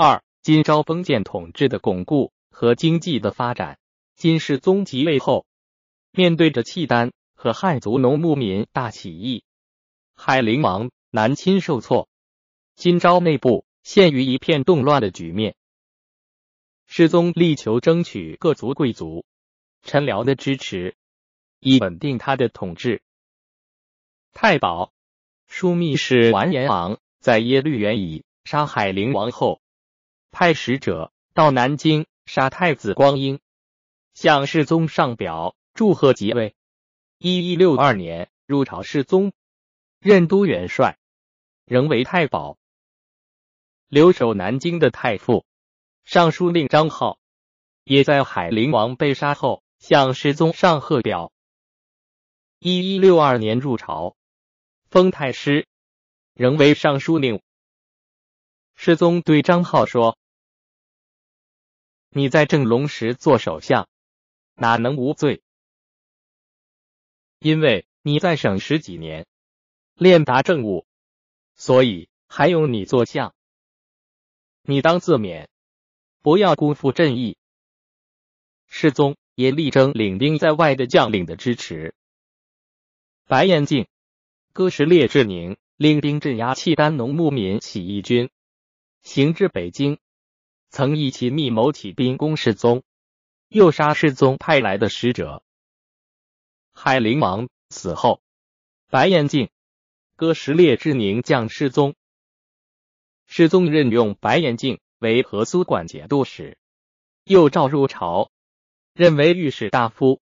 二、金朝封建统治的巩固和经济的发展。金世宗即位后，面对着契丹和汉族农牧民大起义，海陵王南侵受挫，金朝内部陷于一片动乱的局面。世宗力求争取各族贵族、臣僚的支持，以稳定他的统治。太保、枢密使完颜昂在耶律元已杀海陵王后，派使者到南京杀太子光英，向世宗上表祝贺即位。一一六二年入朝，世宗任都元帅，仍为太保。留守南京的太傅。尚书令张浩也在海陵王被杀后向世宗上贺表。一一六二年入朝，封太师，仍为尚书令。世宗对张浩说：“你在正龙时做首相，哪能无罪？因为你在省十几年，练达政务，所以还用你做相。你当自勉。”不要辜负朕意。世宗也力争领兵在外的将领的支持。白彦敬、哥什列志宁领兵镇压契丹农牧民起义军，行至北京，曾一起密谋起兵攻世宗，诱杀世宗派来的使者。海陵王死后，白彦敬、哥什烈志宁将世宗，世宗任用白彦敬。为河苏管节度使，又召入朝，任为御史大夫，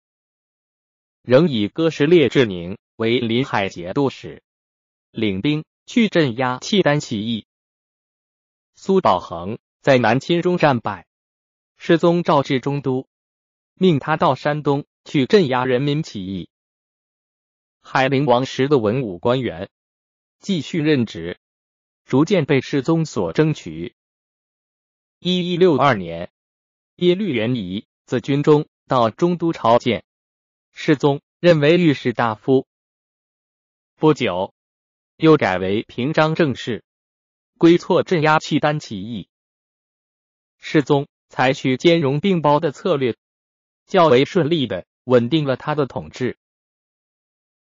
仍以哥什烈志宁为临海节度使，领兵去镇压契丹起义。苏保恒在南侵中战败，世宗召至中都，命他到山东去镇压人民起义。海陵王时的文武官员继续任职，逐渐被世宗所争取。一一六二年，耶律元仪自军中到中都朝见世宗，任为御史大夫。不久，又改为平章政事，归错镇压契丹起义。世宗采取兼容并包的策略，较为顺利的稳定了他的统治。